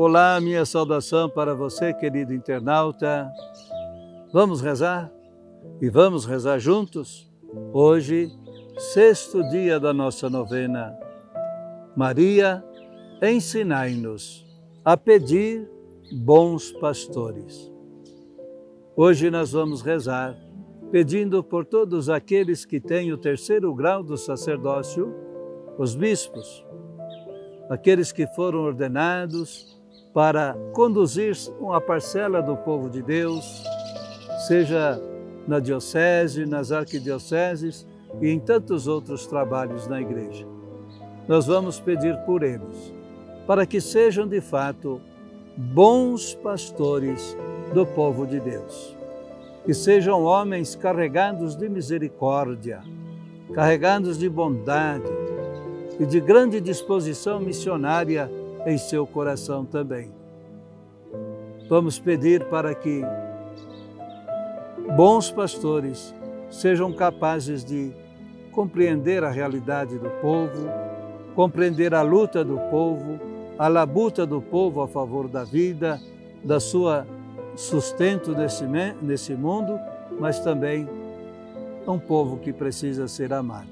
Olá, minha saudação para você, querido internauta. Vamos rezar? E vamos rezar juntos? Hoje, sexto dia da nossa novena. Maria, ensinai-nos a pedir bons pastores. Hoje nós vamos rezar pedindo por todos aqueles que têm o terceiro grau do sacerdócio, os bispos, aqueles que foram ordenados para conduzir uma parcela do povo de Deus, seja na diocese, nas arquidioceses e em tantos outros trabalhos na igreja. Nós vamos pedir por eles, para que sejam de fato bons pastores do povo de Deus. Que sejam homens carregados de misericórdia, carregados de bondade e de grande disposição missionária em seu coração também. Vamos pedir para que bons pastores sejam capazes de compreender a realidade do povo, compreender a luta do povo, a labuta do povo a favor da vida, da sua sustento nesse, nesse mundo, mas também um povo que precisa ser amado.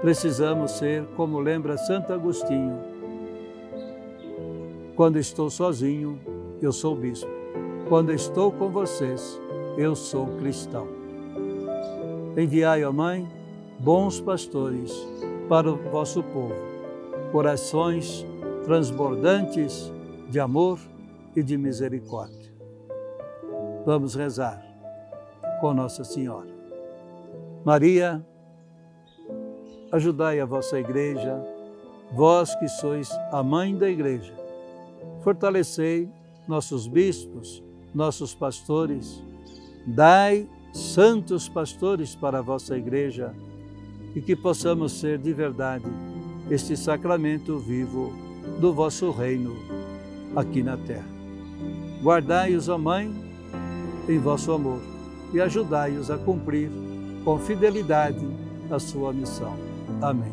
Precisamos ser, como lembra Santo Agostinho, quando estou sozinho, eu sou bispo. Quando estou com vocês, eu sou cristão. Enviai, ó Mãe, bons pastores para o vosso povo, corações transbordantes de amor e de misericórdia. Vamos rezar com Nossa Senhora. Maria, ajudai a vossa igreja, vós que sois a mãe da igreja fortalecei nossos bispos, nossos pastores, dai santos pastores para a vossa igreja e que possamos ser de verdade este sacramento vivo do vosso reino aqui na terra. Guardai-os, ó Mãe, em vosso amor e ajudai-os a cumprir com fidelidade a sua missão. Amém.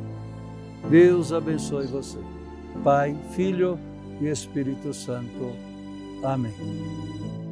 Deus abençoe você. Pai, Filho e Espírito Santo. Amém.